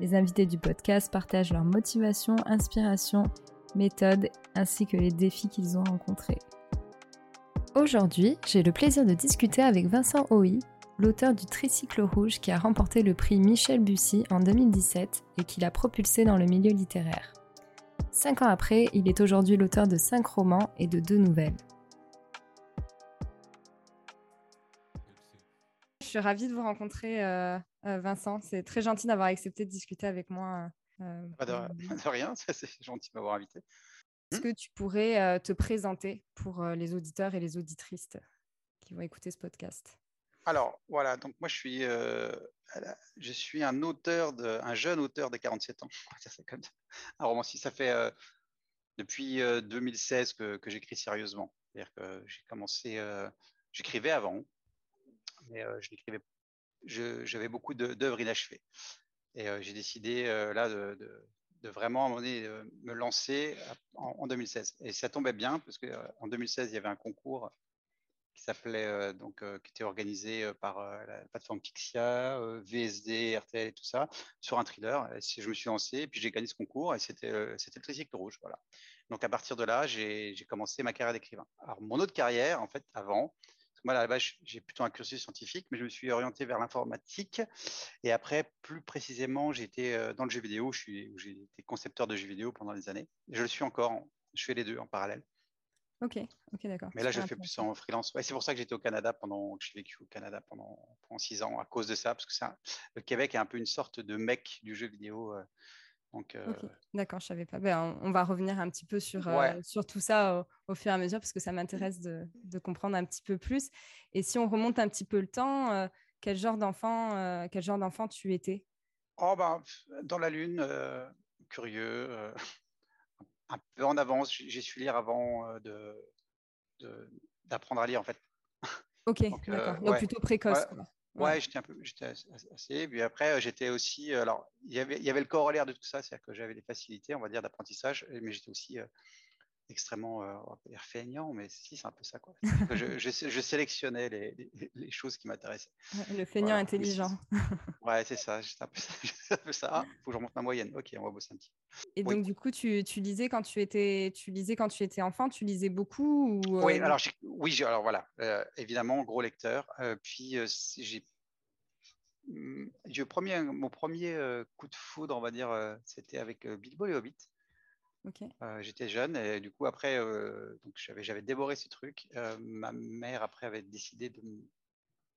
Les invités du podcast partagent leurs motivations, inspirations, méthodes ainsi que les défis qu'ils ont rencontrés. Aujourd'hui, j'ai le plaisir de discuter avec Vincent Hoy, l'auteur du Tricycle Rouge qui a remporté le prix Michel Bussy en 2017 et qui l'a propulsé dans le milieu littéraire. Cinq ans après, il est aujourd'hui l'auteur de cinq romans et de deux nouvelles. Suis ravie de vous rencontrer, euh, euh, Vincent. C'est très gentil d'avoir accepté de discuter avec moi. Euh, Pas de, rien, c'est gentil de m'avoir invité. Est-ce que tu pourrais te présenter pour les auditeurs et les auditrices qui vont écouter ce podcast? Alors voilà, donc moi je suis, je suis un auteur, de, un jeune auteur de 47 ans. Ça, c'est comme un romancier. Ça fait depuis 2016 que, que j'écris sérieusement. C'est-à-dire que j'ai commencé, j'écrivais avant, mais je l'écrivais, j'avais beaucoup d'œuvres inachevées. Et j'ai décidé là de, vraiment me lancer en, en, 2016. Et ça tombait bien parce qu'en 2016 il y avait un concours qui s'appelait euh, donc euh, qui était organisé euh, par la plateforme Pixia, VSD, RTL et tout ça sur un thriller. Et je me suis lancé et puis j'ai gagné ce concours et c'était c'était le tricycle rouge, voilà. Donc à partir de là, j'ai commencé ma carrière d'écrivain. Alors mon autre carrière, en fait, avant, moi, à la base, j'ai plutôt un cursus scientifique, mais je me suis orienté vers l'informatique. Et après, plus précisément, j'ai été dans le jeu vidéo. J'ai été concepteur de jeux vidéo pendant des années. Je le suis encore. Je fais les deux en parallèle. Ok, ok, d'accord. Mais là, je fais plus en freelance. c'est pour ça que j'étais au Canada pendant, que j'ai vécu au Canada pendant, pendant, six ans à cause de ça, parce que ça, le Québec est un peu une sorte de mec du jeu vidéo. Euh, donc, euh... D'accord, je savais pas. Ben, on, va revenir un petit peu sur, euh, sur tout ça au, fur et à mesure, parce que ça m'intéresse de, de, comprendre un petit peu plus. Et si on remonte un petit peu le temps, euh, quel genre d'enfant, quel genre d'enfant tu étais? Oh ben, dans la lune, curieux un peu en avance. J'ai su lire avant de, d'apprendre à lire en fait. Ok, d'accord. Donc plutôt précoce. Ouais, j'étais un peu, j'étais assez. Puis après, j'étais aussi. Alors, il y avait, il y avait le corollaire de tout ça, c'est-à-dire que j'avais des facilités, on va dire, d'apprentissage, mais j'étais aussi extrêmement euh, feignant, mais si, c'est un peu ça. Quoi. je, je, sélectionnais les, les, choses qui m'intéressaient. Le feignant intelligent. ouais, c'est ça, c'est un peu ça. Il ça. faut que je remonte ma moyenne. Ok, on va bosser un petit Et donc, du coup, tu, tu, lisais quand tu étais, tu lisais quand tu étais enfant, tu lisais beaucoup ou, Oui, euh, alors, oui, alors voilà, euh, évidemment, gros lecteur. puis, j'ai premier, mon premier coup de foudre, on va dire, c'était avec Bilbo et Hobbit. Euh, j'étais jeune et du coup après euh, j'avais dévoré ce truc. Euh, ma mère après avait décidé de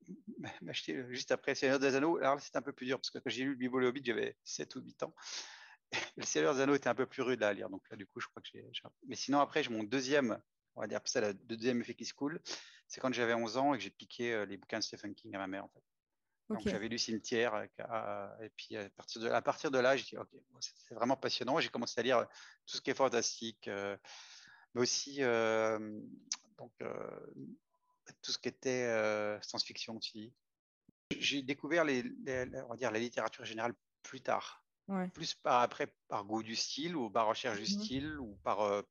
m'acheter juste après Seigneur des Anneaux. Alors c'était un peu plus dur parce que quand j'ai lu le Bible et Hobbit j'avais 7 ou 8 ans. le Seigneur des Anneaux était un peu plus rude à lire donc là du coup je crois que j'ai. Mais sinon après j'ai mon deuxième on va dire ça le deuxième effet qui se coule c'est quand j'avais 11 ans et que j'ai piqué les bouquins de Stephen King à ma mère en fait. Donc j'avais lu Cimetière et puis à partir de, à partir de là, j'ai dit ok, c'est vraiment passionnant. J'ai commencé à lire tout ce qui est fantastique, euh, mais aussi euh, donc tout ce qui était science-fiction aussi. J'ai découvert les, on va dire la littérature générale plus tard, plus par après par goût du style ou par recherche du mmh style ou par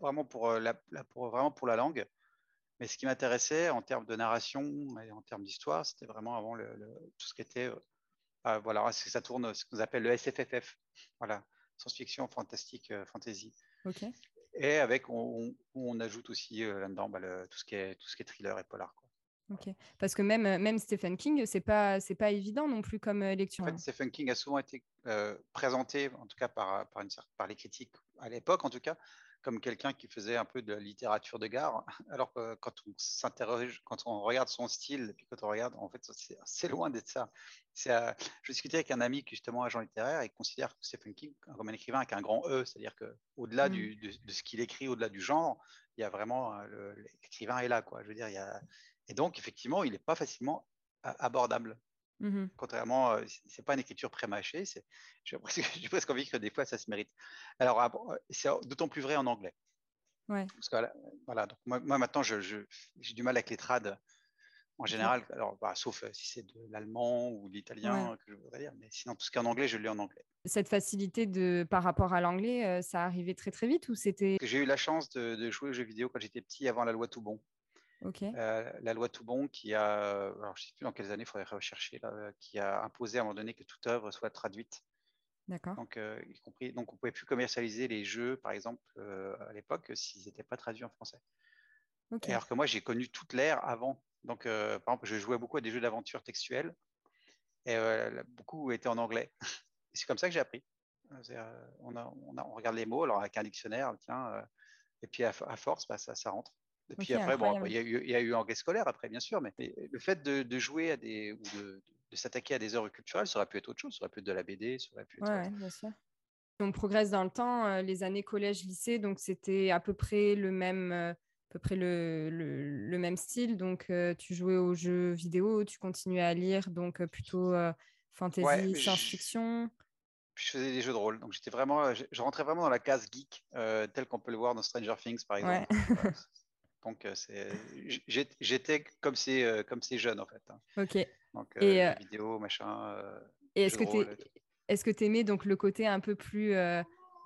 vraiment pour la, pour vraiment pour la langue. Mais ce qui m'intéressait en termes de narration et en termes d'histoire, c'était vraiment avant le, tout ce qui était, euh, euh voilà, ça tourne ce qu'on appelle le SFFF, voilà, science-fiction, fantastique, euh, fantasy. Ok. Et avec, on, on ajoute aussi euh, là-dedans bah, tout ce qui est tout ce qui est thriller et polar. Quoi. Ok. Parce que même même Stephen King, c'est pas c'est pas évident non plus comme lecture. En fait, Stephen King a souvent été présenté, en tout cas par par, une, par les critiques à l'époque, en tout cas, comme quelqu'un qui faisait un peu de littérature de gare, alors que quand on s'interroge, quand on regarde son style, et puis quand on regarde, en fait, c'est loin d'être ça. Euh, je discutais avec un ami qui justement agent littéraire et considère Stephen King comme un écrivain avec un grand E, c'est-à-dire que au-delà mmh. de, ce qu'il écrit, au-delà du genre, il y a vraiment euh, l'écrivain est là, quoi. Je veux dire, il y a... et donc effectivement, il n'est pas facilement abordable. Mmh Contrairement, c'est pas une écriture pré-mâchée. J'ai presque, presque envie que des fois ça se mérite. Alors, c'est d'autant plus vrai en anglais. Ouais. Parce que voilà, donc moi, maintenant, j'ai du mal avec les trades en général. Alors, bah, sauf si c'est de l'allemand ou de l'italien que je voudrais dire, mais sinon, tout ce qui est en anglais, je lis en anglais. Cette facilité de, par rapport à l'anglais, ça arrivait très très vite ou c'était J'ai eu la chance de, de, jouer aux jeux vidéo quand j'étais petit, avant la loi Toubon. Euh, la loi Toubon qui a, alors je ne sais plus dans quelles années, il faudrait rechercher, là, qui a imposé à un moment donné que toute œuvre soit traduite. D'accord. Donc, euh, y compris, donc on ne pouvait plus commercialiser les jeux, par exemple, euh, à l'époque, s'ils n'étaient pas traduits en français. Alors que moi, j'ai connu toute l'ère avant. Donc, par exemple, je jouais beaucoup à des jeux d'aventure textuels et beaucoup étaient en anglais. C'est comme ça que j'ai appris. On, a, on, on, regarde les mots, alors avec un dictionnaire, tiens, et puis à, force, bah, ça, ça rentre. Et puis après, bon, il y, a eu, il eu scolaire après, bien sûr, mais le fait de, jouer à des ou de, s'attaquer à des œuvres culturelles, ça aurait pu être autre chose, ça aurait pu être de la BD, ça aurait pu être. Ouais, bien sûr. On progresse dans le temps, euh, les années collège-lycée, donc c'était à peu près le même, euh, à peu près le, le, même style. Donc euh, tu jouais aux jeux vidéo, tu continuais à lire, donc plutôt fantasy, science-fiction. je faisais des jeux de rôle, donc j'étais vraiment, je, rentrais vraiment dans la case geek, tel qu'on peut le voir dans Stranger Things par exemple. Donc, euh, j'étais comme ces, euh, comme ces jeunes, en fait. Hein. Ok. Donc, et, euh, vidéo, machin. et est-ce que tu est-ce que tu aimais donc le côté un peu plus,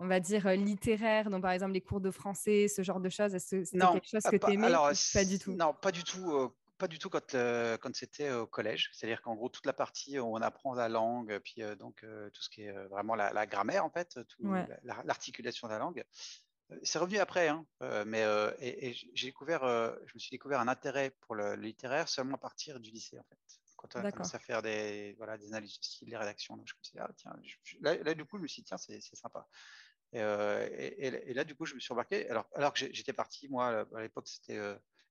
on va dire, littéraire, donc par exemple les cours de français, ce genre de choses? Est-ce que c'était quelque chose que tu aimais alors, Pas du tout? Non, pas du tout. pas du tout quand, quand c'était au collège. C'est-à-dire qu'en gros, toute la partie où on apprend la langue, puis donc tout ce qui est vraiment la, grammaire, en fait, l'articulation de la langue, c'est revenu après, hein, euh, mais euh, et, j'ai découvert, euh, je me suis découvert un intérêt pour le, littéraire seulement à partir du lycée en fait. Quand on a commencé à faire des, voilà, des analyses de style, des rédactions, je me suis dit, ah, tiens, là, du coup, je me suis dit, tiens, c'est sympa. Et, et, là, du coup, je me suis embarqué. Alors, alors que j'étais parti, moi, à l'époque, c'était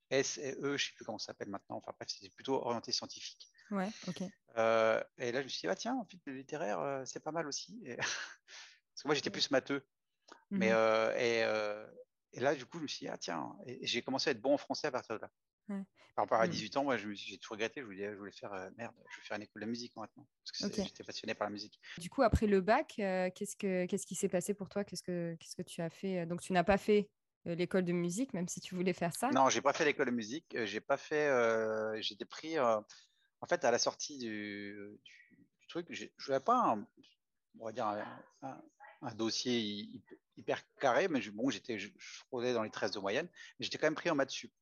S et E, je ne sais plus comment ça s'appelle maintenant. Enfin, bref, c'était plutôt orienté scientifique. Ouais, ok. et là, je me suis dit, ah, tiens, en fait, le littéraire, c'est pas mal aussi. Parce que moi, j'étais plus matheux. Mais, mmh et, et, là, du coup, je me suis dit, ah tiens, j'ai commencé à être bon en français à partir de là. Par rapport à 18 mmh. ans, moi, j'ai tout regretté. Je voulais, je voulais faire, merde, je vais faire une école de musique maintenant. Parce que j'étais passionné par la musique. Du coup, après le bac, qu'est-ce, que, qu'est-ce qui s'est passé pour toi? Qu'est-ce que, qu'est-ce que tu as fait? Donc, tu n'as pas fait l'école de musique, même si tu voulais faire ça? Non, j'ai pas fait l'école de musique. J'ai pas fait. j'étais pris. en fait, à la sortie du, du, truc, je n'avais pas un, on va dire un, un dossier hyper carré, mais bon, j'étais, je, dans les 13 de moyenne, mais j'étais quand même pris en maths sup.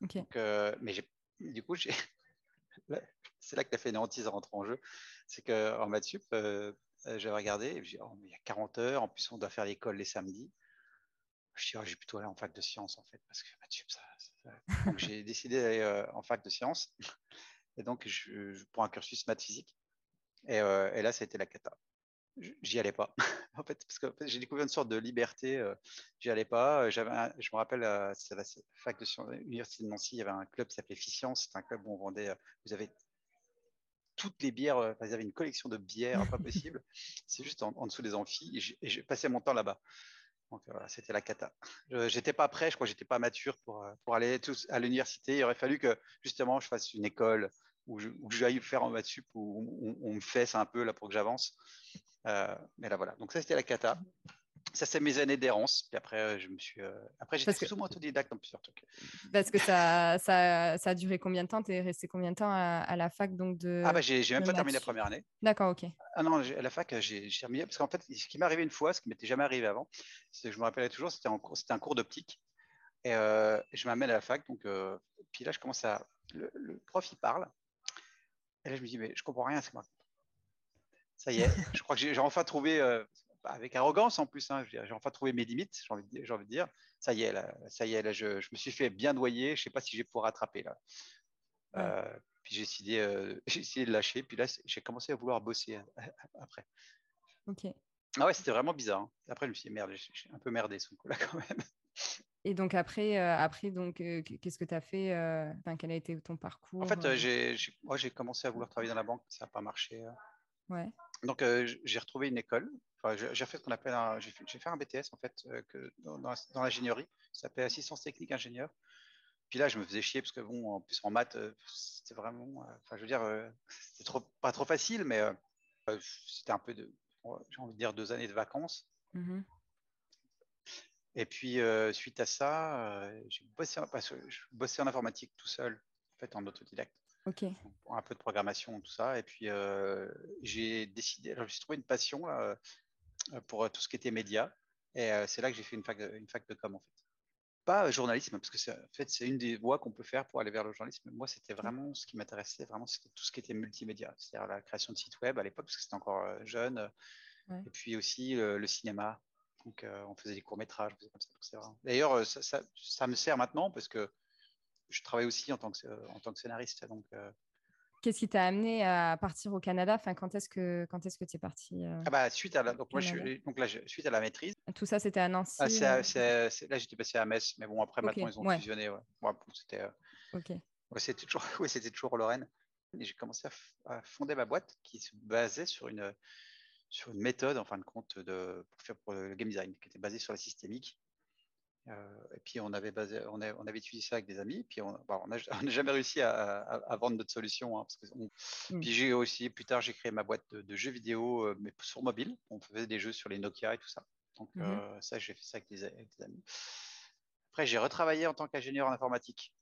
Donc, euh, mais du coup, c'est là que la fainéantise rentre en jeu. C'est qu'en maths sup, euh, euh, j'avais regardé, et dit, oh, il y a 40 heures, en plus on doit faire l'école les samedis. Je dis, oh, j'ai plutôt aller en fac de sciences en fait, parce que maths sup, ça. Donc j'ai décidé d'aller en fac de sciences, et donc je, pour un cursus maths physique. Et, et là, ça a été la cata j'y allais pas. en fait, parce que j'ai découvert une sorte de liberté. Euh, j'y allais pas. J'avais, je me rappelle, euh, c'est la fac de l'université de Nancy. Il y avait un club qui s'appelait Ficience. C'est un club où on vendait. Euh, vous avez toutes les bières. Euh, vous avez une collection de bières, pas possible. c'est juste en, dessous des amphis. Et j'ai passé mon temps là-bas. Donc voilà, c'était la cata. J'étais pas prêt, je crois que j'étais pas mature pour, pour aller tous à l'université. Il aurait fallu que justement je fasse une école où j'aille faire en maths sup où on, me fesse un peu là pour que j'avance. Euh, mais là, voilà. Donc, ça, c'était la cata. Ça, c'est mes années d'errance. Puis après, euh, je me suis. Euh, après, j'étais plus ou moins autodidacte en plusieurs trucs. Parce que ça, ça, ça a duré combien de temps? Tu es resté combien de temps à, la fac donc de... Ah, bah, j'ai même pas terminé la première année. D'accord, ok. Ah non, à la fac, j'ai terminé. Parce qu'en fait, ce qui m'est arrivé une fois, ce qui m'était jamais arrivé avant, c'est que je me rappelais toujours, c'était un cours d'optique. Et je m'amène à la fac. Donc, puis là, je commence à. Le, le, prof, il parle. Et là, je me dis, mais je comprends rien, c'est moi ça y est, je crois que j'ai enfin trouvé, euh, avec arrogance en plus, hein, j'ai enfin trouvé mes limites, j'ai envie, envie, de dire. Ça y est, là, ça y est, là, je, je me suis fait bien noyer, je ne sais pas si je vais pouvoir rattraper là. Euh, puis j'ai décidé, euh, de lâcher, puis là, j'ai commencé à vouloir bosser après. Ok. Ah ouais, c'était vraiment bizarre. Hein. Après, je me suis dit, merde, j'ai un peu merdé ce coup-là quand même. Et donc après, après donc qu'est-ce que tu as fait Quel a été ton parcours En fait, j'ai, moi, j'ai commencé à vouloir travailler dans la banque, ça n'a pas marché. Ouais. Donc, j'ai retrouvé une école. j'ai fait ce qu'on appelle un, j'ai fait, un BTS en fait que dans, dans l'ingénierie. Ça s'appelle assistance technique ingénieur. Puis là, je me faisais chier parce que, bon, en plus, en maths, c'était vraiment. Enfin, je veux dire, c'était trop, pas trop facile, mais c'était un peu de. J'ai envie de dire deux années de vacances. Mmh et puis, suite à ça, j'ai bossé, je bossais en informatique tout seul, en fait, en autodidacte. Un peu de programmation, tout ça. Et puis, j'ai décidé, alors, j'ai trouvé une passion pour tout ce qui était média. Et c'est là que j'ai fait une fac, de, une fac de com, en fait. Pas journalisme, parce que en fait, c'est une des voies qu'on peut faire pour aller vers le journalisme. Moi, c'était vraiment ce qui m'intéressait, vraiment, c'était tout ce qui était multimédia, c'est-à-dire la création de sites web à l'époque, parce que c'était encore jeune. Et puis aussi le cinéma, donc, euh, on faisait des courts-métrages, D'ailleurs, euh, ça, me sert maintenant parce que je travaille aussi en tant que, en tant que scénariste. Donc, euh. Qu'est-ce qui t'a amené à partir au Canada? Enfin, Quand est-ce que tu es parti ah bah, suite à la, donc, moi, je, donc là, suite à la maîtrise. Tout ça, c'était à Nancy ah, Là, j'étais passé à Metz, mais bon, après, maintenant, ils ont fusionné. Ouais. c'était c'était toujours, Lorraine. Et j'ai commencé à, fonder ma boîte qui se basait sur une, sur une méthode, en fin de compte, de, pour faire pour le game design, qui était basée sur la systémique. Euh, et puis on avait, basé, on, on, avait utilisé ça avec des amis, puis on n'a on jamais réussi à, à, vendre notre solution. Hein, parce que mmh. Puis j'ai aussi, plus tard, j'ai créé ma boîte de, jeux vidéo, euh, mais sur mobile. On faisait des jeux sur les Nokia et tout ça. Donc mmh euh, ça, j'ai fait ça avec des, avec des amis. Après, j'ai retravaillé en tant qu'ingénieur en informatique.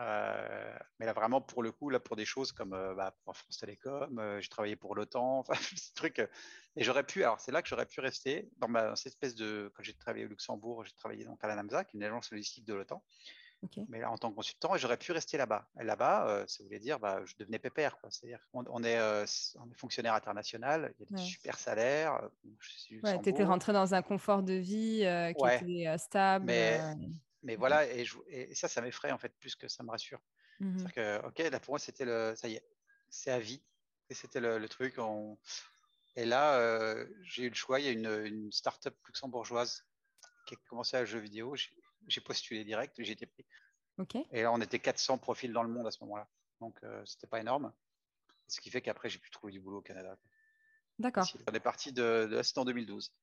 Euh, mais là, vraiment, pour le coup, là, pour des choses comme euh, bah, pour France Télécom, euh, j'ai travaillé pour l'OTAN, enfin, ces trucs. et j'aurais pu, alors c'est là que j'aurais pu rester dans, ma, cette espèce de. Quand j'ai travaillé au Luxembourg, j'ai travaillé donc à la NAMSA, qui est une agence logistique de l'OTAN. Mais là, en tant que consultant, j'aurais pu rester là-bas. Et là-bas, ça voulait dire, bah, je devenais pépère. C'est-à-dire qu'on on est, on est fonctionnaire international, il y a des super salaires. tu étais rentré dans un confort de vie qui était stable. Mais, mais voilà, et, ça, ça m'effraie en fait plus que ça me rassure. Mmh C'est-à-dire que, ok, là pour moi, c'était le, ça y est, c'est à vie. Et c'était le, truc. Et là, euh, j'ai eu le choix. Il y a une, une start-up luxembourgeoise qui a commencé à jeu vidéo. J'ai postulé direct, j'ai été pris. Et là, on était 400 profils dans le monde à ce moment-là. Donc, euh, c'était pas énorme. Ce qui fait qu'après, j'ai pu trouver du boulot au Canada. D'accord. On est parti de, de là, c'était en 2012.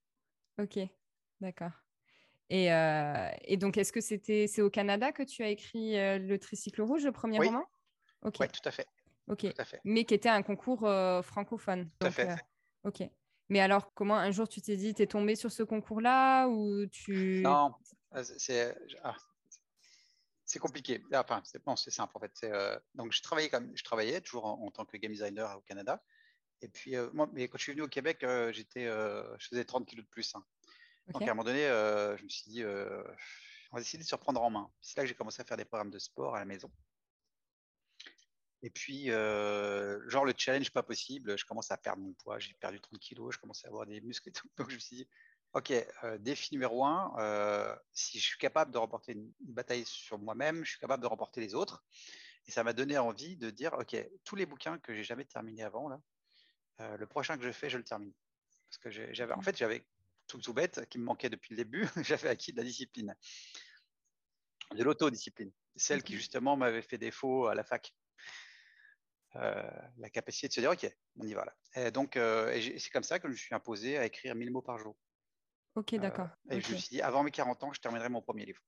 Ok, d'accord. Euh, et, donc, est-ce que c'était c'est au Canada que tu as écrit euh, le Tricycle rouge, le premier roman? Oui, tout à fait. Ok. Mais qui était un concours euh, francophone. Tout à fait. ok. Mais alors, comment un jour tu t'es dit, tu es tombé sur ce concours-là ou tu Non, c'est ah, c'est compliqué. Enfin, c'est bon, c'est simple en fait. donc, je travaillais comme je travaillais toujours en, tant que game designer au Canada. Et puis, moi, mais quand je suis venu au Québec, j'étais, je faisais 30 kilos de plus. Hein. Donc à un moment donné, euh, je me suis dit, euh, on va essayer de se reprendre en main. C'est là que j'ai commencé à faire des programmes de sport à la maison. Et puis, euh, genre le challenge pas possible, je commence à perdre mon poids, j'ai perdu 30 kilos, je commence à avoir des muscles et tout. Donc je me suis dit, ok, défi numéro un, si je suis capable de remporter une, bataille sur moi-même, je suis capable de remporter les autres. Et ça m'a donné envie de dire, ok, tous les bouquins que j'ai jamais terminés avant, là, le prochain que je fais, je le termine. Parce que j'avais, en fait, j'avais tout, tout bête, qui me manquait depuis le début, j'avais acquis de la discipline, de l'autodiscipline, celle qui justement m'avait fait défaut à la fac. Euh, la capacité de se dire ok, on y va là. Et donc, euh, c'est comme ça que je me suis imposé à écrire 1000 mots par jour. Ok, d'accord. Euh, et je me suis dit, avant mes 40 ans, je terminerai mon premier livre.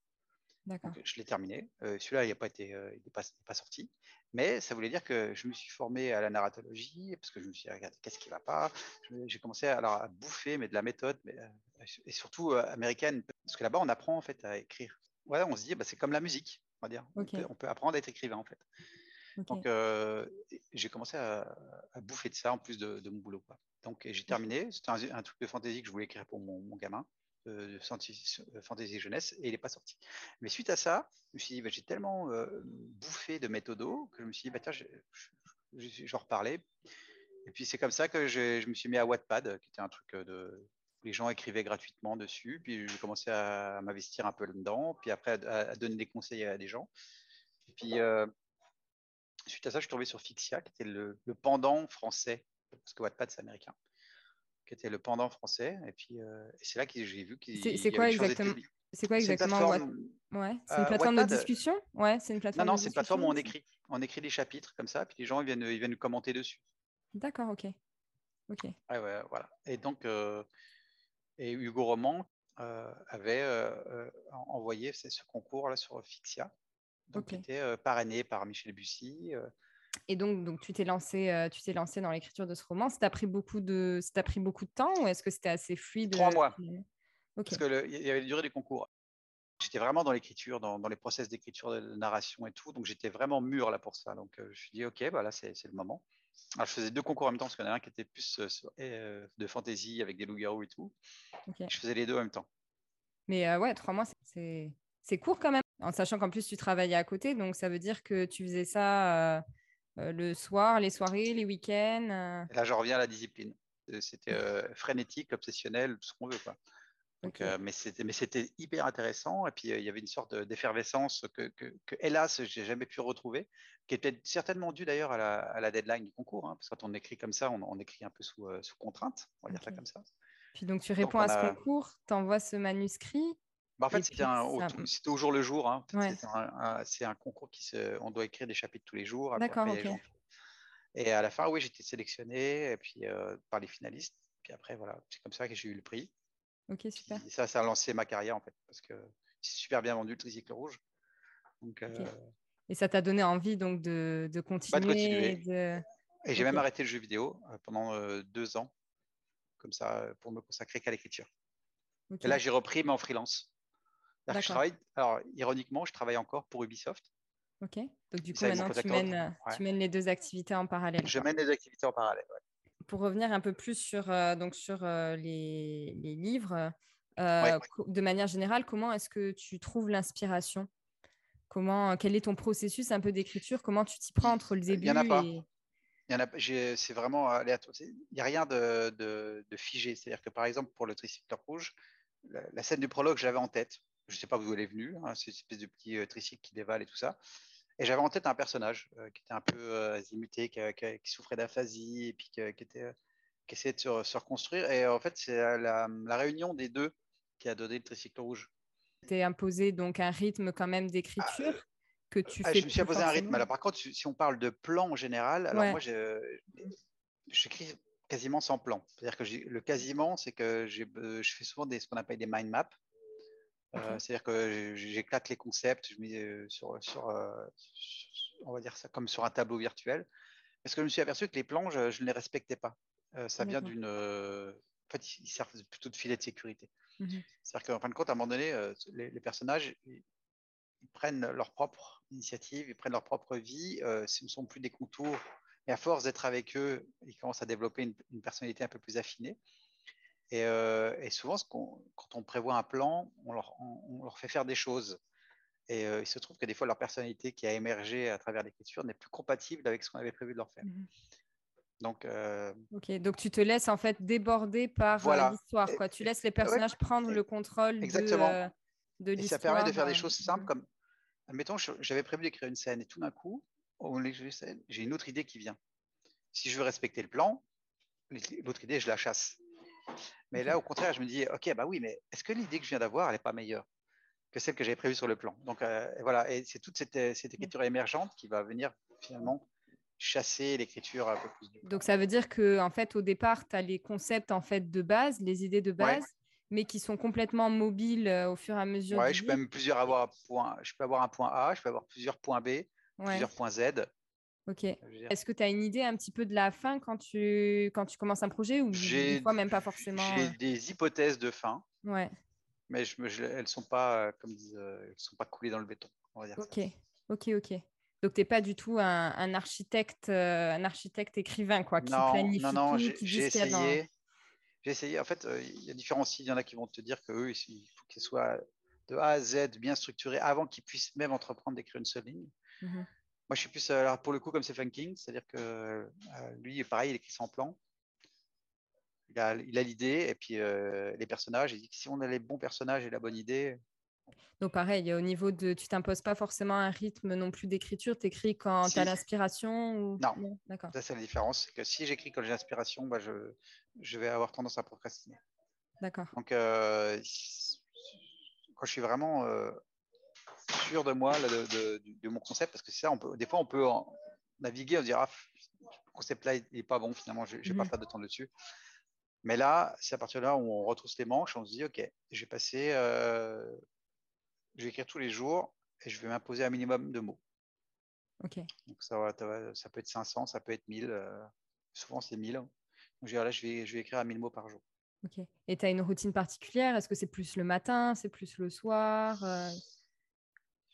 D'accord. je l'ai terminé. Celui-là, il n'est pas, été, il pas, pas, sorti. Mais ça voulait dire que je me suis formé à la narratologie, parce que je me suis dit, regardé qu'est-ce qui ne va pas? J'ai commencé alors, à bouffer, mais de la méthode, mais, euh, et surtout euh, américaine, parce que là-bas, on apprend en fait à écrire. Voilà, on se dit, bah, c'est comme la musique, on va dire. On, peut, apprendre à être écrivain en fait. Donc, euh, j'ai commencé à, bouffer de ça en plus de, mon boulot. Quoi. Donc, j'ai terminé. C'était un, truc de fantaisie que je voulais écrire pour mon, mon gamin de fantasy jeunesse et il n'est pas sorti. Mais suite à ça, je me suis dit, bah, j'ai tellement euh, bouffé de méthodo que je me suis dit, bah, tiens, j'en reparlais. Et puis c'est comme ça que je, me suis mis à Wattpad, qui était un truc euh, de, les gens écrivaient gratuitement dessus. Puis j'ai commencé à, m'investir un peu là-dedans, puis après à, donner des conseils à des gens. Et puis euh, suite à ça, je suis tombé sur Fixia, qui était le, le pendant français, parce que Wattpad c'est américain qui était le pendant français. Et puis, euh, c'est là que j'ai vu qu'il C'est quoi exactement C'est quoi exactement Ouais, c'est une plateforme de discussion? Ouais, c'est une plateforme. Non, non, c'est une plateforme où on écrit. On écrit des chapitres comme ça, puis les gens ils viennent, ils viennent commenter dessus. D'accord, ok. Ok. Ouais, ouais, voilà. Et donc, euh, et Hugo Roman euh, avait envoyé ce concours là sur Fixia. donc qui était parrainé par Michel Bussy. Et donc, donc tu t'es lancé, tu t'es lancé dans l'écriture de ce roman. Ça t'a pris beaucoup de, ça pris beaucoup de temps ou est-ce que c'était assez fluide Trois mois. Parce qu'il y avait la durée des concours. J'étais vraiment dans l'écriture, dans, les process d'écriture, de narration et tout. Donc j'étais vraiment mûr là pour ça. Donc je me suis dit, ok, bah là c'est le moment. Alors, je faisais deux concours en même temps, parce qu'il y en a un qui était plus de fantasy avec des loups-garous et tout. Je faisais les deux en même temps. Mais ouais, trois mois, c'est court quand même, en sachant qu'en plus tu travaillais à côté. Donc ça veut dire que tu faisais ça le soir, les soirées, les week-ends. là, je reviens à la discipline. C'était frénétique, obsessionnel, tout ce qu'on veut. Quoi. Donc, mais c'était mais c'était hyper intéressant et puis il y avait une sorte d'effervescence que, que, que hélas j'ai jamais pu retrouver qui était certainement dû d'ailleurs à la, à la, deadline du concours hein, parce que quand on écrit comme ça on, écrit un peu sous, sous, contrainte on va dire ça comme ça puis donc tu réponds à ce concours tu envoies ce manuscrit bah, en fait c'était au, jour le jour hein. c'est un, concours qui se, on doit écrire des chapitres tous les jours d'accord ok et à la fin oui j'étais sélectionné et puis par les finalistes puis après voilà c'est comme ça que j'ai eu le prix Ok, super. ça, ça a lancé ma carrière en fait, parce que c'est super bien vendu le tricycle rouge. Donc, euh, Et ça t'a donné envie donc de, de continuer, Et j'ai même arrêté le jeu vidéo euh, pendant euh, deux ans, comme ça, pour me consacrer qu'à l'écriture. Et là, j'ai repris, mais en freelance. Je travaille, alors, ironiquement, je travaille encore pour Ubisoft. Ok. Donc, du coup, maintenant, tu mènes, tu mènes, les deux activités en parallèle. Je mène les activités en parallèle, ouais pour revenir un peu plus sur, euh, donc sur euh, les, livres, euh, de manière générale, comment est-ce que tu trouves l'inspiration? Comment, quel est ton processus un peu d'écriture? Comment tu t'y prends entre le début Il n'y en a pas. Il y en a, c'est vraiment aléatoire. Il n'y a rien de, de, figé. C'est-à-dire que par exemple, pour le tricycle rouge, la, scène du prologue, je l'avais en tête. Je ne sais pas où elle est venue. Hein, c'est une espèce de petit tricycle qui dévale et tout ça. Et j'avais en tête un personnage euh, qui était un peu euh, azimuté, qui, souffrait d'aphasie et puis qui, était, euh, qui essayait de se, reconstruire. Et en fait, c'est la, réunion des deux qui a donné le tricycle rouge. Tu es imposé donc un rythme quand même d'écriture ah, que tu ah, fais. Je me suis imposé un rythme. Alors, par contre, si on parle de plan en général, alors moi, j'écris quasiment sans plan. C'est-à-dire que le quasiment, c'est que je fais souvent des, ce qu'on appelle des mind maps. Euh, c'est-à-dire que j'éclate les concepts, je mets sur, sur, on va dire ça comme sur un tableau virtuel. Parce que je me suis aperçu que les plans, je, ne les respectais pas. Euh, ça vient d'une. en fait, ils servent plutôt de filet de sécurité. Mmh C'est-à-dire qu'en fin de compte, à un moment donné, les, personnages, ils, prennent leur propre initiative, ils prennent leur propre vie. ce ne sont plus des contours. Et à force d'être avec eux, ils commencent à développer une, une personnalité un peu plus affinée. Euh, et, souvent, quand on prévoit un plan, on leur, fait faire des choses. Et euh, il se trouve que des fois, leur personnalité qui a émergé à travers l'écriture n'est plus compatible avec ce qu'on avait prévu de leur faire. Mmh donc, euh, ok, donc tu te laisses en fait déborder par l'histoire, quoi. Tu laisses les personnages prendre le contrôle Exactement. de, l'histoire. Et ça permet de faire des choses simples comme, admettons, j'avais prévu d'écrire une scène et tout d'un coup, j'ai une autre idée qui vient. Si je veux respecter le plan, l'autre idée, je la chasse. Mais là, au contraire, je me dis, OK, bah oui, mais est-ce que l'idée que je viens d'avoir, elle n'est pas meilleure que celle que j'avais prévue sur le plan? Donc euh, voilà, et c'est toute cette, cette, écriture émergente qui va venir finalement chasser l'écriture un peu plus. Donc ça veut dire que en fait, au départ, tu as les concepts en fait de base, les idées de base. mais qui sont complètement mobiles euh, au fur et à mesure. Ouais, je peux même plusieurs avoir point, je peux avoir un point A, je peux avoir plusieurs points B, plusieurs points Z. Ok. Est-ce que tu as une idée un petit peu de la fin quand tu, quand tu commences un projet ou des fois même pas forcément J'ai euh? des hypothèses de fin. Ouais. Mais je, elles sont pas, euh, comme disent, euh, elles sont pas coulées dans le béton. On va dire ok, ok, ok. Donc tu n'es pas du tout un, un architecte, un architecte écrivain quoi, qui non, planifie non, non, J'ai essayé. J'ai essayé. En fait, il y a différents sites. Il y en a qui vont te dire que eux, il faut qu'ils soient de A à Z bien structurés avant qu'ils puissent même entreprendre d'écrire une seule ligne. Mmh moi, je suis plus, euh, alors pour le coup, comme c'est King, c'est-à-dire que euh, lui, pareil, il écrit sans plan. Il a l'idée et puis euh, les personnages. Il dit que si on a les bons personnages et la bonne idée. Donc, pareil, au niveau de. Tu t'imposes pas forcément un rythme non plus d'écriture, tu écris quand tu as l'inspiration ou... Non, d'accord. Ça, c'est la différence. C'est que si j'écris quand j'ai l'inspiration, bah, je, je vais avoir tendance à procrastiner. D'accord. Donc, quand je suis vraiment sûr de moi, de, mon concept, parce que c'est ça, on peut, des fois, on peut naviguer, on se dire, ah, le concept-là, il n'est pas bon, finalement, je ne vais pas mhm. faire de temps dessus. Mais là, c'est à partir de là où on retrousse les manches, on se dit, OK, je vais passer, euh, je vais écrire tous les jours, et je vais m'imposer un minimum de mots. Ok. Donc ça, ça peut être 500, ça peut être 1000. euh, souvent, c'est 1000. Donc je vais, là, je vais, je vais écrire à 1000 mots par jour. Ok. Et tu as une routine particulière? Est-ce que c'est plus le matin? C'est plus le soir? Euh,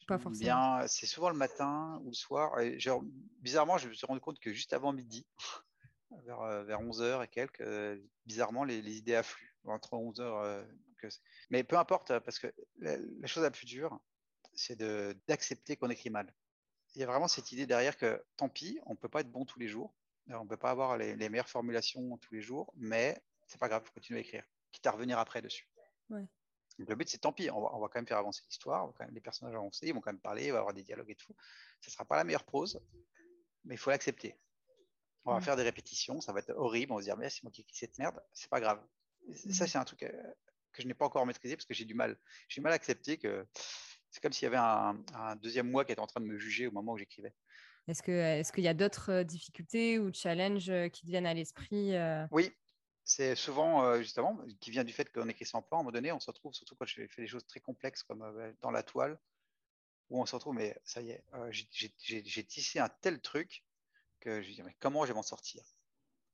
Pas forcément. Bien, c'est souvent le matin ou le soir. Et genre, bizarrement, je me suis rendu compte que juste avant midi, vers, euh, vers 11h et quelques, euh, bizarrement, les, les idées affluent entre 11h. euh, que c'est- Mais peu importe, euh, parce que la, la chose la plus dure, c'est d'accepter qu'on écrit mal. Il y a vraiment cette idée derrière que tant pis, on ne peut pas être bon tous les jours, on ne peut pas avoir les, les meilleures formulations tous les jours, mais c'est pas grave, il faut continuer à écrire, quitte à revenir après dessus. Ouais. Donc le but, c'est tant pis, on va, on va quand même faire avancer l'histoire, les personnages vont avancer, ils vont quand même parler, il va y avoir des dialogues et tout. Ce ne sera pas la meilleure prose, mais il faut l'accepter. On va faire des répétitions, ça va être horrible, on va se dire, mais c'est moi qui ai écrit cette merde, c'est pas grave. Et Ça, c'est un truc euh, que je n'ai pas encore maîtrisé parce que j'ai du mal. J'ai du mal à accepter que c'est comme s'il y avait un, un deuxième moi qui était en train de me juger au moment où j'écrivais. Est-ce qu'il y a d'autres euh, difficultés ou challenges euh, qui te viennent à l'esprit Oui, c'est souvent euh, justement qui vient du fait qu'on écrit sans plan. À un moment donné, on se retrouve, surtout quand je fais des choses très complexes comme euh, dans la toile, où on se retrouve, mais ça y est, euh, j'ai- tissé un tel truc que je dis, mais comment je vais m'en sortir?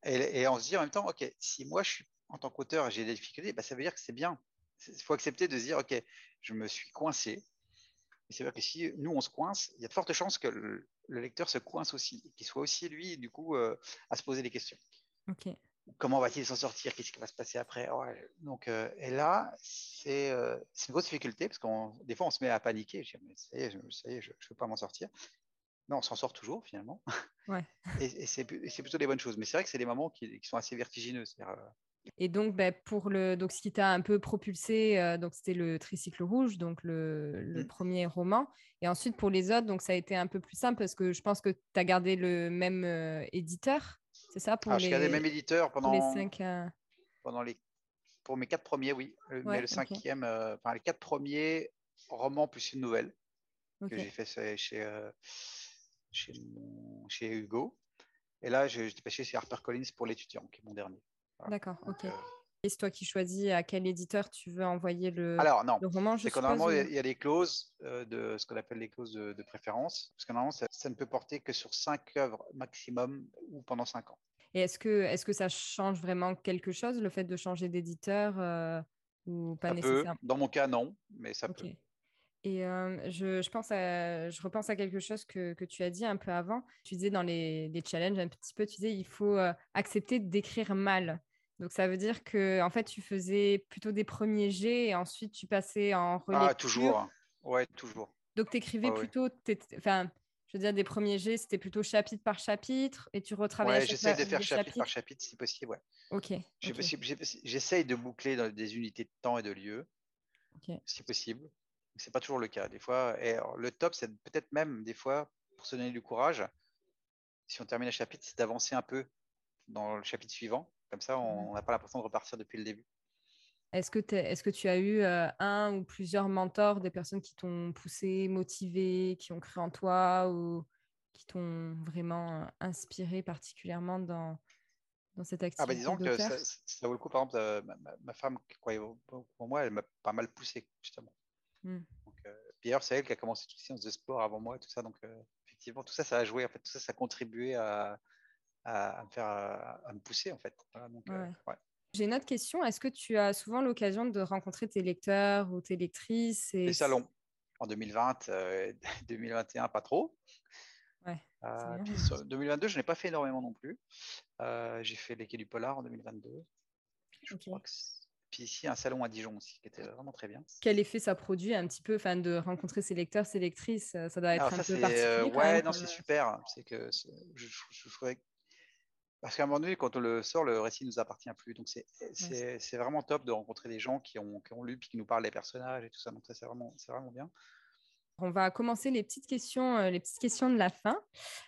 Et, on se dit en même temps, ok, si moi je suis en tant qu'auteur j'ai des difficultés, bah, ça veut dire que c'est bien. Il faut accepter de se dire, ok, je me suis coincé. Et c'est vrai que si nous on se coince, il y a de fortes chances que le, le lecteur se coince aussi, qu'il soit aussi lui, du coup, à se poser des questions Ok. Comment va-t-il s'en sortir? Qu'est-ce qui va se passer après? Ouais, Donc, euh, et là, c'est euh, c'est une grosse difficulté parce qu'on des fois on se met à paniquer. Je dis, mais ça y est, je, ça y est, je ne peux pas m'en sortir. Non, on s'en sort toujours finalement. Ouais. Et, et c'est plutôt des bonnes choses. Mais c'est vrai que c'est des moments qui, qui sont assez vertigineux. euh, Et donc, ben, pour le, donc, ce qui t'a un peu propulsé, euh, donc c'était le Tricycle Rouge, donc le, le Mm. premier roman. Et ensuite, pour les autres, donc ça a été un peu plus simple parce que je pense que tu as gardé le même euh, éditeur, c'est ça pour alors, les, je regardais le même éditeur pour les pendant, cinq. euh, pendant les pour mes quatre premiers, oui. Ouais, mais le cinquième, euh, enfin les quatre premiers romans plus une nouvelle que j'ai fait chez, chez, euh, chez, mon- chez Hugo. Et là, j'étais passé chez HarperCollins pour l'étudiant, qui est mon dernier. Voilà. D'accord, ok. C'est toi qui choisis à quel éditeur tu veux envoyer le, alors, non, le roman, je c'est normalement, il y a- y, des clauses euh, de ce qu'on appelle les clauses de, de préférence. Parce que normalement, ça, ça ne peut porter que sur cinq œuvres maximum ou pendant cinq ans. Et est-ce que, est-ce que ça change vraiment quelque chose, le fait de changer d'éditeur euh, ou pas ça peut. nécessairement? Dans mon cas, non, mais ça Ok. peut. Et euh, je, je pense à, je repense à quelque chose que, que tu as dit un peu avant. Tu disais dans les, les challenges un petit peu, tu disais il faut accepter d'écrire mal. Donc ça veut dire que en fait tu faisais plutôt des premiers jets et ensuite tu passais en relecture. Ah, toujours. Ouais, toujours. Donc tu écrivais plutôt, enfin je veux dire des premiers jets c'était plutôt chapitre par chapitre et tu retravaillais Ouais, j'essaie de faire chapitre par chapitre? si possible. Ouais. Ok. J'essaye de boucler dans des unités de temps et de lieu, si possible. C'est pas toujours le cas. Des fois, et alors, le top, c'est peut-être même des fois, pour se donner du courage, si on termine un chapitre, c'est d'avancer un peu dans le chapitre suivant. Comme ça, on n'a pas l'impression de repartir depuis le début. Est-ce que, t'es- est-ce que tu as eu euh, un ou plusieurs mentors, des personnes qui t'ont poussé, motivé, qui ont cru en toi ou qui t'ont vraiment euh, inspiré particulièrement dans, dans cette activité Ah bah disons que ça, ça vaut le coup, par exemple, euh, ma, ma- femme en moi, elle m'a pas mal poussé, justement. Hmm. Donc, euh, puis c'est elle qui a commencé toutes les séances de sport avant moi, tout ça. Donc, effectivement, tout ça, ça a joué. En fait, tout ça, ça a contribué à, à, à me faire, à, me pousser, en fait. Voilà, donc, euh, Ouais. ouais. J'ai une autre question. Est-ce que tu as souvent l'occasion de rencontrer tes lecteurs ou tes lectrices et Les salons en 2020, euh, 2021, pas trop. Ouais, Euh, c'est bien. puis sur 2022, je n'ai pas fait énormément non plus. Euh, j'ai fait les quais du Polar en 2022. Je crois que puis ici, un salon à Dijon aussi, qui était vraiment très bien. Quel effet ça produit un petit peu, enfin, de rencontrer ses lecteurs, ses lectrices? Ça doit être Alors un ça, peu particulier. euh, ouais, non, c'est euh, super. C'est que je, je, je trouvais- parce qu'à un moment donné, quand on le sort, le récit nous appartient plus. Donc c'est c'est vraiment top de rencontrer des gens qui ont, qui ont lu puis qui nous parlent des personnages et tout ça. Donc ça, c'est vraiment bien. On va commencer les petites questions, euh, les petites questions de la fin.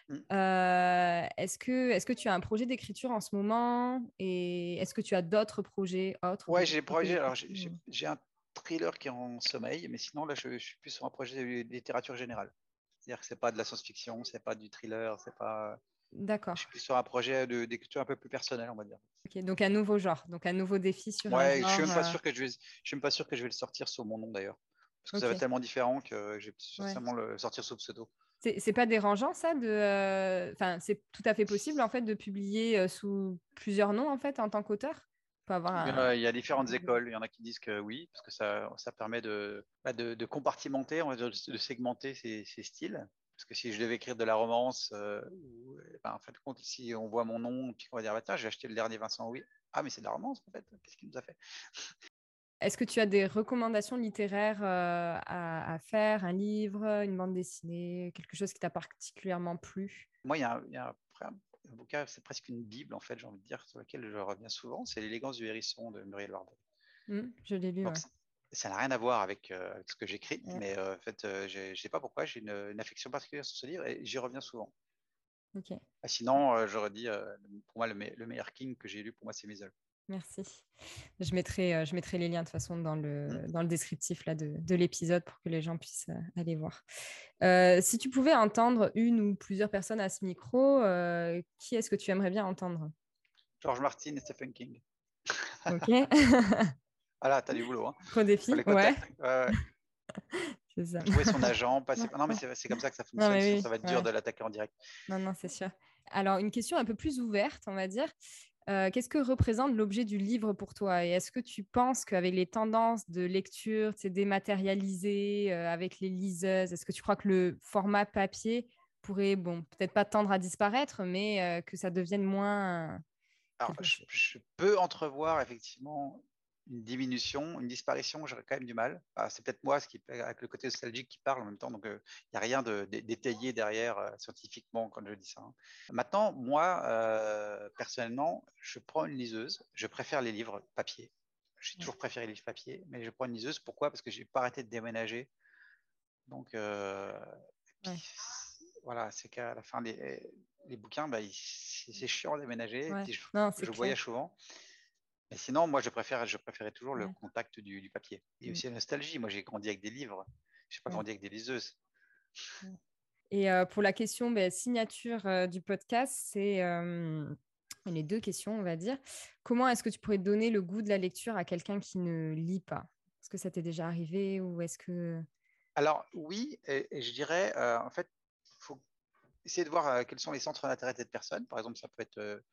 Mm. Euh, est-ce que, tu as un projet d'écriture en ce moment? Et est-ce que tu as d'autres projets autres Ouais, j'ai un thriller qui est en sommeil, mais sinon là, je, je suis plus sur un projet de littérature générale. C'est-à-dire que c'est pas de la science-fiction, c'est pas du thriller, c'est pas. D'accord. Je suis plus sur un projet de- d'écriture un peu plus personnel, on va dire. Ok, Donc un nouveau genre, donc un nouveau défi sur un Ouais, genre. je suis même pas euh, sûr que je vais, je suis même pas sûr que je vais le sortir sur mon nom d'ailleurs. Parce que ça va être tellement différent que j'ai forcément le sortir sous pseudo. C'est pas dérangeant ça de, enfin c'est tout à fait possible en fait de publier sous plusieurs noms en fait en tant qu'auteur? Il y a différentes écoles. Il y en a qui disent que oui, parce que ça, ça permet de, bah, de, de, compartimenter, de, segmenter ces, styles. Parce que si je devais écrire de la romance, euh, ben, en fait, compte, si on voit mon nom, puis qu'on va dire, bah, tiens, j'ai acheté le dernier Vincent, oui. Ah, mais c'est de la romance, en fait. Qu'est-ce qu'il nous a fait? Est-ce que tu as des recommandations littéraires euh, à, faire, un livre, une bande dessinée, quelque chose qui t'a particulièrement plu? Moi, il y a, il y a un bouquin, c'est presque une bible, en fait, j'ai envie de dire, sur lequel je reviens souvent, c'est L'élégance du hérisson de Muriel Wardel. Mmh, je l'ai lu. Ça n'a rien à voir avec, euh, ce que j'écris, mais euh, en fait, euh, je ne sais pas pourquoi, j'ai une, affection particulière sur ce livre et j'y reviens souvent. Ah, sinon, j'aurais dit, pour moi, le, le, meilleur King que j'ai lu, pour moi, c'est Maisel. Merci. Je mettrai, euh, je mettrai les liens de toute façon dans le, mmh. dans le descriptif là, de, de l'épisode pour que les gens puissent euh, aller voir. Euh, si tu pouvais entendre une ou plusieurs personnes à ce micro, qui est-ce que tu aimerais bien entendre? George Martin et Stephen King. Ok. voilà, t'as du boulot. Hein. Trop défi, ouais. ouais, ouais. c'est ça. Trouver son agent, passer... non, mais c'est comme ça que ça fonctionne. ça va être dur de l'attaquer en direct. Non, non, c'est sûr. Alors, une question un peu plus ouverte, on va dire. Euh, qu'est-ce que représente l'objet du livre pour toi? Et est-ce que tu penses qu'avec les tendances de lecture, c'est dématérialisé euh, avec les liseuses, est-ce que tu crois que le format papier pourrait, bon, peut-être pas tendre à disparaître, mais euh, que ça devienne moins. Alors, je, peux entrevoir effectivement une diminution, une disparition, j'aurais quand même du mal. c'est peut-être moi, ce qui, avec le côté nostalgique qui parle en même temps, donc il euh, n'y a rien de, détaillé derrière euh, scientifiquement quand je dis ça. Hein. Maintenant, moi, euh, personnellement, je prends une liseuse, je préfère les livres papier. J'ai toujours préféré les livres papier, mais je prends une liseuse. Pourquoi? Parce que j'ai pas arrêté de déménager. Donc, voilà, c'est qu'à la fin, les, les bouquins, bah, c'est chiant à déménager. je, je voyage souvent. Mais sinon, moi, je, préfère, je préférais toujours le contact du, papier. Et aussi la nostalgie. Moi, j'ai grandi avec des livres. Je n'ai pas grandi avec des liseuses. Et euh, pour la question ben, signature euh, du podcast, c'est euh, les deux questions, on va dire. Comment est-ce que tu pourrais donner le goût de la lecture à quelqu'un qui ne lit pas? Est-ce que ça t'est déjà arrivé ou est-ce que... Alors oui, et, et je dirais, en fait, il faut essayer de voir quels sont les centres d'intérêt de cette personne. Par exemple, ça peut être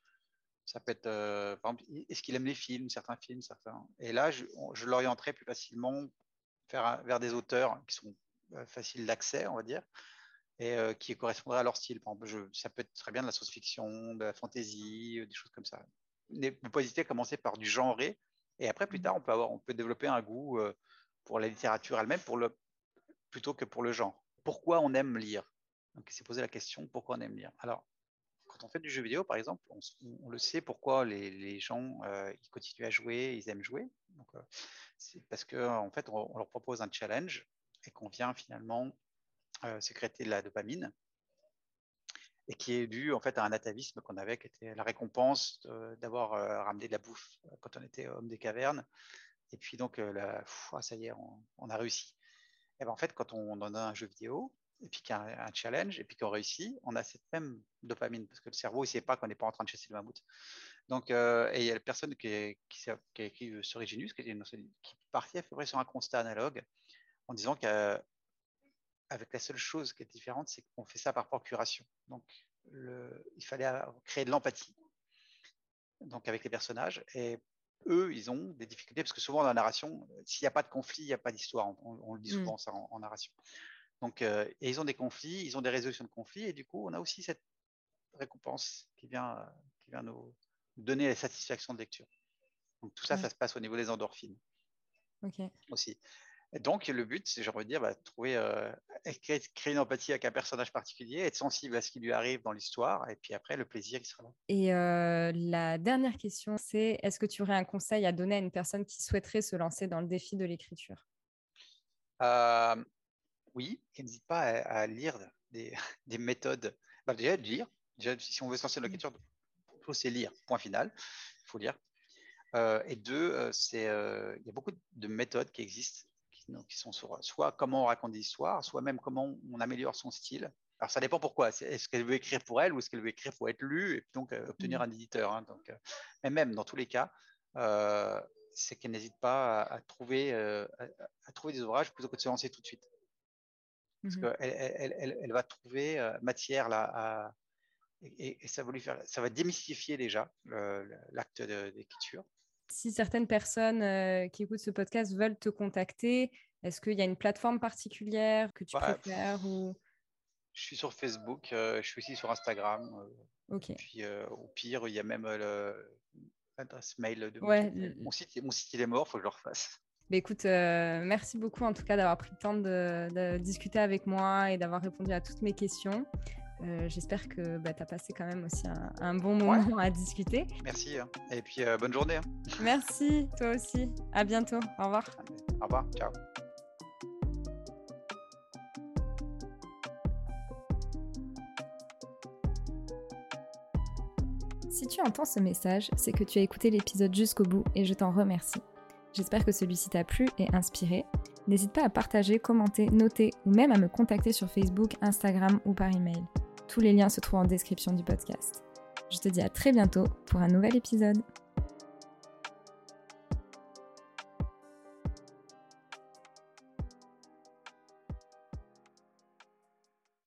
ça peut être, euh, par exemple, est-ce qu'il aime les films, certains films, certains? Et là, je, l'orienterai plus facilement vers, des auteurs qui sont euh, faciles d'accès, on va dire, et euh, qui correspondraient à leur style. Par exemple, ça peut être très bien de la science-fiction, de la fantasy, des choses comme ça. Ne pas hésiter à commencer par du genré, et après, plus tard, on peut, avoir, on peut développer un goût pour la littérature elle-même, plutôt que pour le genre. Pourquoi on aime lire? Donc, c'est poser la question pourquoi on aime lire? Alors, quand on fait du jeu vidéo, par exemple, on, le sait pourquoi les, gens euh, ils continuent à jouer, ils aiment jouer. Euh, c'est parce qu'en en fait, on, leur propose un challenge et qu'on vient finalement euh, sécréter de la dopamine et qui est dû en fait à un atavisme qu'on avait, qui était la récompense d'avoir ramené de la bouffe quand on était homme des cavernes. Et puis donc, la, ah, ça y est, on, a réussi. Et ben, en fait, quand on, en a un jeu vidéo, et puis qu'il y a un, challenge, et puis qu'on réussit, on a cette même dopamine, parce que le cerveau, il ne sait pas qu'on n'est pas en train de chasser le mammouth. Donc, euh, et il y a la personne qui, qui, qui a écrit sur Reginus, qui, qui partit à peu près sur un constat analogue, en disant qu'avec la seule chose qui est différente, c'est qu'on fait ça par procuration. Donc, le, il fallait créer de l'empathie donc avec les personnages, et eux, ils ont des difficultés, parce que souvent dans la narration, s'il n'y a pas de conflit, il n'y a pas d'histoire. On, le dit mmh. souvent ça en narration. Donc, euh, et ils ont des conflits, ils ont des résolutions de conflits, et du coup, on a aussi cette récompense qui vient, qui vient nous donner la satisfaction de lecture. Donc, tout ça, ça se passe au niveau des endorphines. Ok. Aussi. Et donc, le but, c'est, j'ai envie de dire, bah, trouver, euh, créer, une empathie avec un personnage particulier, être sensible à ce qui lui arrive dans l'histoire, et puis après, le plaisir, il sera là. Et euh, la dernière question, c'est est-ce que tu aurais un conseil à donner à une personne qui souhaiterait se lancer dans le défi de l'écriture? Oui, qui n'hésite pas à, lire des, méthodes. Bah, déjà, lire. Déjà, si on veut se lancer dans l'écriture, il faut c'est lire, point final. Il faut lire. Euh, et deux, euh, c'est, euh, il y a beaucoup de méthodes qui existent, qui, sont sur soit comment on raconte des histoires, soit même comment on améliore son style. Alors, ça dépend pourquoi. Est-ce qu'elle veut écrire pour elle ou est-ce qu'elle veut écrire pour être lue et donc obtenir mmh. un éditeur hein, donc, Mais même dans tous les cas, c'est qu'elle n'hésite pas à, trouver, à, trouver des ouvrages plutôt que de se lancer tout de suite. Parce mmh qu'elle elle, elle, va trouver matière là et, ça va lui faire, ça va démystifier déjà l'acte d'écriture. Si certaines personnes qui écoutent ce podcast veulent te contacter, est-ce qu'il y a une plateforme particulière que tu bah, préfères ou... Je suis sur Facebook, je suis aussi sur Instagram. ok. Puis au pire, il y a même l'adresse mail de mon, site. Mon site il est mort, il faut que je le refasse. Bah, écoute, euh, merci beaucoup en tout cas d'avoir pris le temps de, discuter avec moi et d'avoir répondu à toutes mes questions. Euh, j'espère que bah, tu as passé quand même aussi un, bon moment à discuter. Merci hein. et puis euh, bonne journée. Hein. Merci, toi aussi. À bientôt. Au revoir. Au revoir. Ciao. Si tu entends ce message, c'est que tu as écouté l'épisode jusqu'au bout et je t'en remercie. J'espère que celui-ci t'a plu et inspiré. N'hésite pas à partager, commenter, noter ou même à me contacter sur Facebook, Instagram ou par email. Tous les liens se trouvent en description du podcast. Je te dis à très bientôt pour un nouvel épisode.